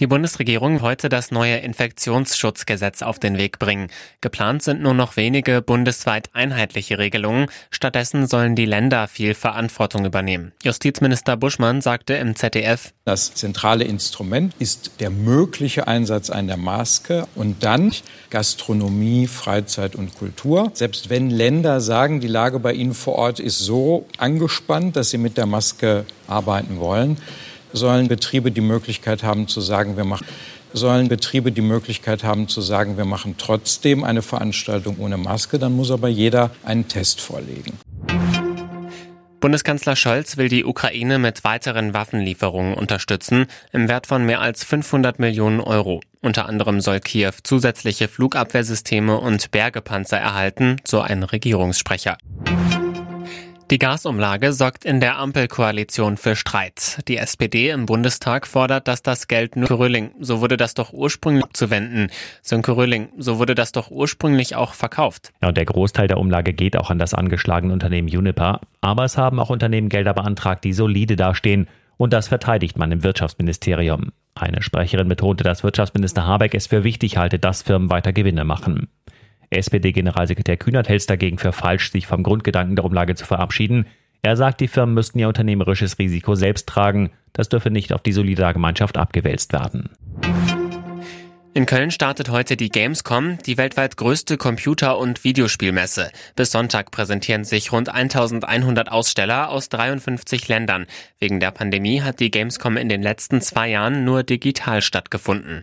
Die Bundesregierung heute das neue Infektionsschutzgesetz auf den Weg bringen. Geplant sind nur noch wenige bundesweit einheitliche Regelungen. Stattdessen sollen die Länder viel Verantwortung übernehmen. Justizminister Buschmann sagte im ZDF, Das zentrale Instrument ist der mögliche Einsatz einer Maske und dann Gastronomie, Freizeit und Kultur. Selbst wenn Länder sagen, die Lage bei ihnen vor Ort ist so angespannt, dass sie mit der Maske arbeiten wollen, sollen Betriebe die Möglichkeit haben zu sagen, wir machen sollen Betriebe die Möglichkeit haben zu sagen, wir machen trotzdem eine Veranstaltung ohne Maske, dann muss aber jeder einen Test vorlegen. Bundeskanzler Scholz will die Ukraine mit weiteren Waffenlieferungen unterstützen, im Wert von mehr als 500 Millionen Euro. Unter anderem soll Kiew zusätzliche Flugabwehrsysteme und Bergepanzer erhalten, so ein Regierungssprecher. Die Gasumlage sorgt in der Ampelkoalition für Streit. Die SPD im Bundestag fordert, dass das Geld nur Rülling, so wurde das doch ursprünglich abzuwenden. Sönke Rülling, so wurde das doch ursprünglich auch verkauft. Ja, und der Großteil der Umlage geht auch an das angeschlagene Unternehmen Uniper. Aber es haben auch Unternehmen Gelder beantragt, die solide dastehen. Und das verteidigt man im Wirtschaftsministerium. Eine Sprecherin betonte, dass Wirtschaftsminister Habeck es für wichtig halte, dass Firmen weiter Gewinne machen. SPD-Generalsekretär Kühnert hält es dagegen für falsch, sich vom Grundgedanken der Umlage zu verabschieden. Er sagt, die Firmen müssten ihr unternehmerisches Risiko selbst tragen. Das dürfe nicht auf die Solidargemeinschaft abgewälzt werden. In Köln startet heute die Gamescom, die weltweit größte Computer- und Videospielmesse. Bis Sonntag präsentieren sich rund 1100 Aussteller aus 53 Ländern. Wegen der Pandemie hat die Gamescom in den letzten zwei Jahren nur digital stattgefunden.